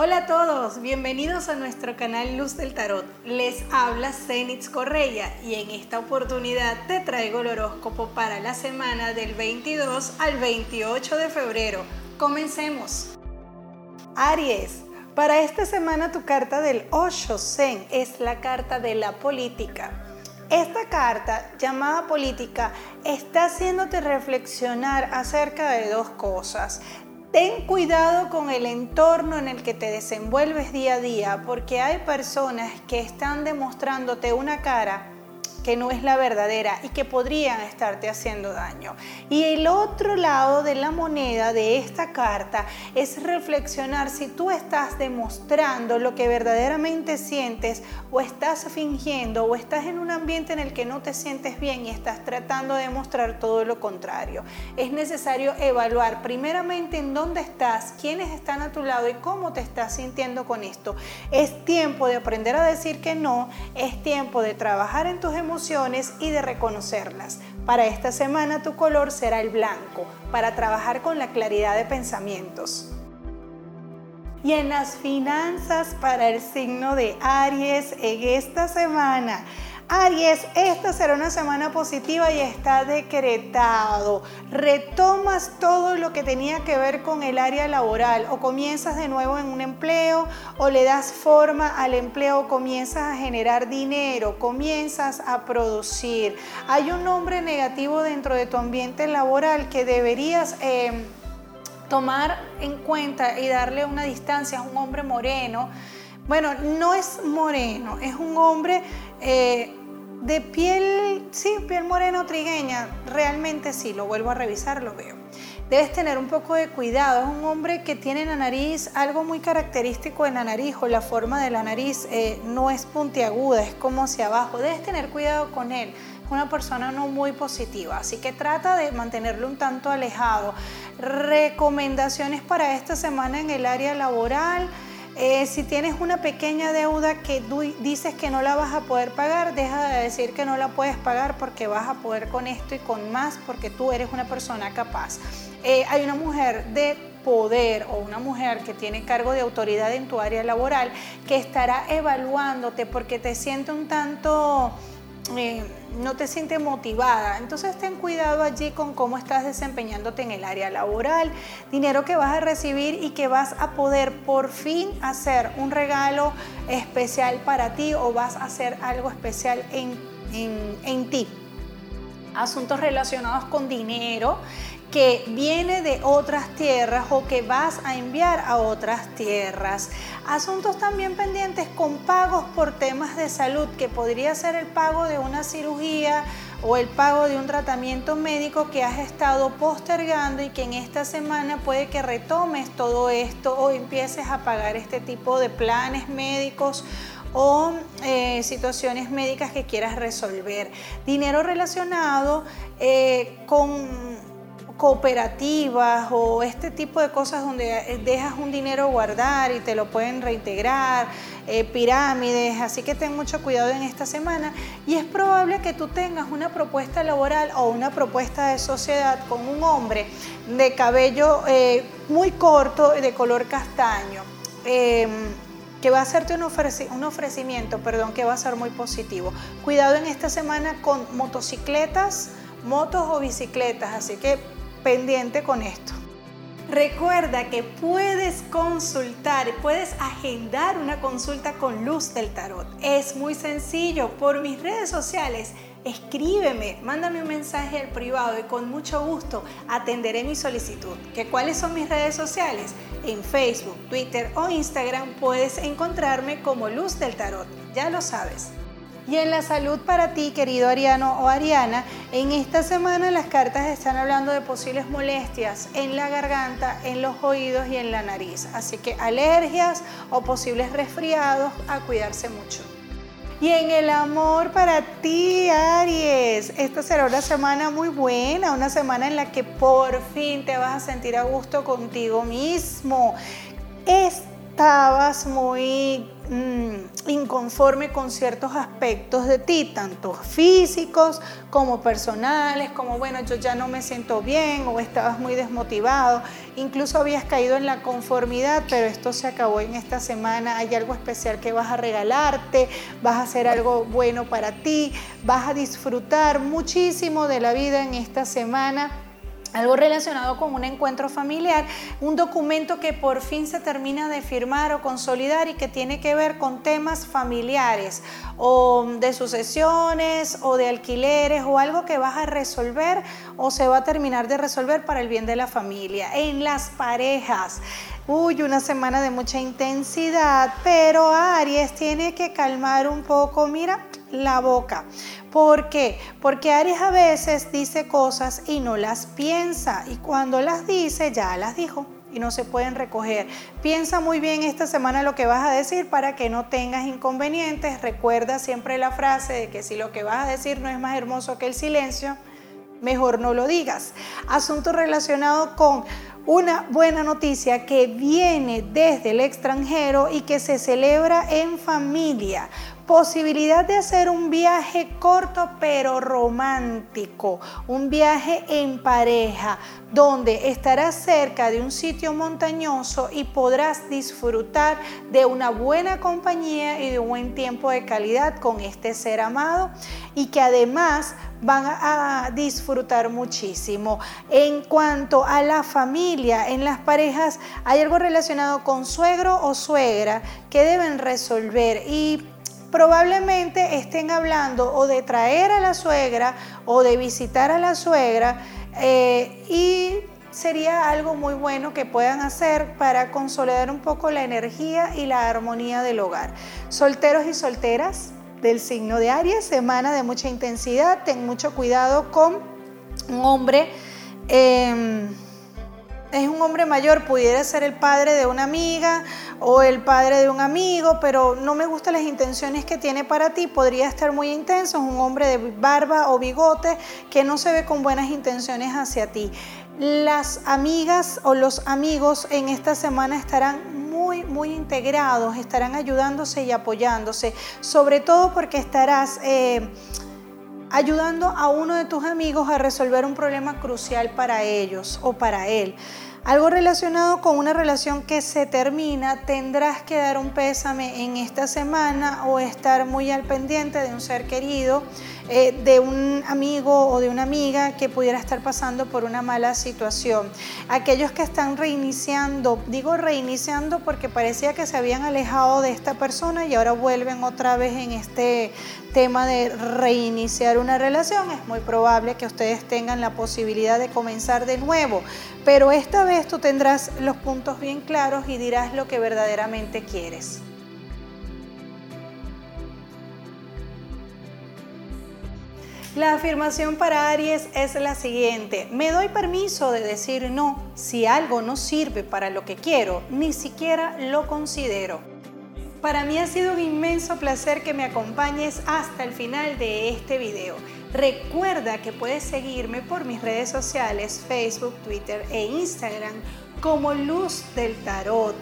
Hola a todos, bienvenidos a nuestro canal Luz del Tarot. Les habla Zenitz Correia y en esta oportunidad te traigo el horóscopo para la semana del 22 al 28 de febrero. Comencemos. Aries, para esta semana tu carta del Osho Zen es la carta de la política. Esta carta, llamada política, está haciéndote reflexionar acerca de dos cosas. Ten cuidado con el entorno en el que te desenvuelves día a día, porque hay personas que están demostrándote una cara que no es la verdadera y que podrían estarte haciendo daño. Y el otro lado de la moneda de esta carta es reflexionar si tú estás demostrando lo que verdaderamente sientes o estás fingiendo o estás en un ambiente en el que no te sientes bien y estás tratando de demostrar todo lo contrario. Es necesario evaluar primeramente en dónde estás, quiénes están a tu lado y cómo te estás sintiendo con esto. Es tiempo de aprender a decir que no, es tiempo de trabajar en tus emociones y de reconocerlas. Para esta semana tu color será el blanco, para trabajar con la claridad de pensamientos. Y en las finanzas para el signo de Aries en esta semana Aries, esta será una semana positiva y está decretado. Retomas todo lo que tenía que ver con el área laboral o comienzas de nuevo en un empleo o le das forma al empleo, comienzas a generar dinero, comienzas a producir. Hay un nombre negativo dentro de tu ambiente laboral que deberías... Eh, tomar en cuenta y darle una distancia a un hombre moreno. Bueno, no es moreno, es un hombre eh, de piel, sí, piel moreno trigueña, realmente sí, lo vuelvo a revisar, lo veo. Debes tener un poco de cuidado, es un hombre que tiene en la nariz algo muy característico en la nariz o la forma de la nariz eh, no es puntiaguda, es como hacia abajo. Debes tener cuidado con él, es una persona no muy positiva, así que trata de mantenerlo un tanto alejado. Recomendaciones para esta semana en el área laboral eh, si tienes una pequeña deuda que dices que no la vas a poder pagar, deja de decir que no la puedes pagar porque vas a poder con esto y con más porque tú eres una persona capaz. Eh, hay una mujer de poder o una mujer que tiene cargo de autoridad en tu área laboral que estará evaluándote porque te siente un tanto eh, no te sientes motivada. Entonces ten cuidado allí con cómo estás desempeñándote en el área laboral, dinero que vas a recibir y que vas a poder por fin hacer un regalo especial para ti o vas a hacer algo especial en, en ti. Asuntos relacionados con dinero que viene de otras tierras o que vas a enviar a otras tierras. Asuntos también pendientes con pagos por temas de salud, que podría ser el pago de una cirugía o el pago de un tratamiento médico que has estado postergando y que en esta semana puede que retomes todo esto o empieces a pagar este tipo de planes médicos o eh, situaciones médicas que quieras resolver. Dinero relacionado eh, con cooperativas o este tipo de cosas donde dejas un dinero guardar y te lo pueden reintegrar, eh, pirámides, así que ten mucho cuidado en esta semana y es probable que tú tengas una propuesta laboral o una propuesta de sociedad con un hombre de cabello eh, muy corto y de color castaño. Em, que va a hacerte un, un ofrecimiento, perdón, que va a ser muy positivo. Cuidado en esta semana con motocicletas, motos o bicicletas, así que pendiente con esto. Recuerda que puedes consultar, puedes agendar una consulta con Luz del Tarot. Es muy sencillo, por mis redes sociales, escríbeme, mándame un mensaje al privado y con mucho gusto atenderé mi solicitud. ¿Que ¿Cuáles son mis redes sociales? En Facebook, Twitter o Instagram puedes encontrarme como Luz del Tarot, ya lo sabes. Y en la salud para ti, querido Ariano o Ariana, en esta semana las cartas están hablando de posibles molestias en la garganta, en los oídos y en la nariz. Así que alergias o posibles resfriados, a cuidarse mucho. Y en el amor para ti, Aries, esta será una semana muy buena, una semana en la que por fin te vas a sentir a gusto contigo mismo. Estabas muy mm, inconforme con ciertos aspectos de ti, tanto físicos como personales, como bueno, yo ya no me siento bien o estabas muy desmotivado, incluso habías caído en la conformidad, pero esto se acabó en esta semana, hay algo especial que vas a regalarte, vas a hacer algo bueno para ti, vas a disfrutar muchísimo de la vida en esta semana algo relacionado con un encuentro familiar, un documento que por fin se termina de firmar o consolidar y que tiene que ver con temas familiares o de sucesiones o de alquileres o algo que vas a resolver o se va a terminar de resolver para el bien de la familia. En las parejas, Uy, una semana de mucha intensidad, pero Aries tiene que calmar un poco, mira, la boca. ¿Por qué? Porque Aries a veces dice cosas y no las piensa y cuando las dice ya las dijo y no se pueden recoger. Piensa muy bien esta semana lo que vas a decir para que no tengas inconvenientes. Recuerda siempre la frase de que si lo que vas a decir no es más hermoso que el silencio, mejor no lo digas. Asunto relacionado con una buena noticia que viene desde el extranjero y que se celebra en familia posibilidad de hacer un viaje corto pero romántico, un viaje en pareja, donde estarás cerca de un sitio montañoso y podrás disfrutar de una buena compañía y de un buen tiempo de calidad con este ser amado y que además van a disfrutar muchísimo. En cuanto a la familia, en las parejas hay algo relacionado con suegro o suegra que deben resolver y probablemente estén hablando o de traer a la suegra o de visitar a la suegra eh, y sería algo muy bueno que puedan hacer para consolidar un poco la energía y la armonía del hogar. Solteros y solteras del signo de Aries, semana de mucha intensidad, ten mucho cuidado con un hombre. Em, es un hombre mayor, pudiera ser el padre de una amiga o el padre de un amigo, pero no me gustan las intenciones que tiene para ti, podría estar muy intenso, es un hombre de barba o bigote que no se ve con buenas intenciones hacia ti. Las amigas o los amigos en esta semana estarán muy, muy integrados, estarán ayudándose y apoyándose, sobre todo porque estarás... Eh, ayudando a uno de tus amigos a resolver un problema crucial para ellos o para él. Algo relacionado con una relación que se termina, tendrás que dar un pésame en esta semana o estar muy al pendiente de un ser querido eh, de un amigo o de una amiga que pudiera estar pasando por una mala situación. Aquellos que están reiniciando, digo reiniciando porque parecía que se habían alejado de esta persona y ahora vuelven otra vez en este tema de reiniciar una relación, es muy probable que ustedes tengan la posibilidad de comenzar de nuevo, pero esta vez tú tendrás los puntos bien claros y dirás lo que verdaderamente quieres. La afirmación para Aries es la siguiente. Me doy permiso de decir no. Si algo no sirve para lo que quiero, ni siquiera lo considero. Para mí ha sido un inmenso placer que me acompañes hasta el final de este video. Recuerda que puedes seguirme por mis redes sociales, Facebook, Twitter e Instagram como Luz del Tarot.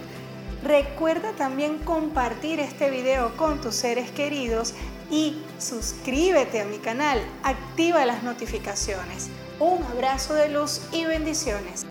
Recuerda también compartir este video con tus seres queridos y suscríbete a mi canal, activa las notificaciones. Un abrazo de luz y bendiciones.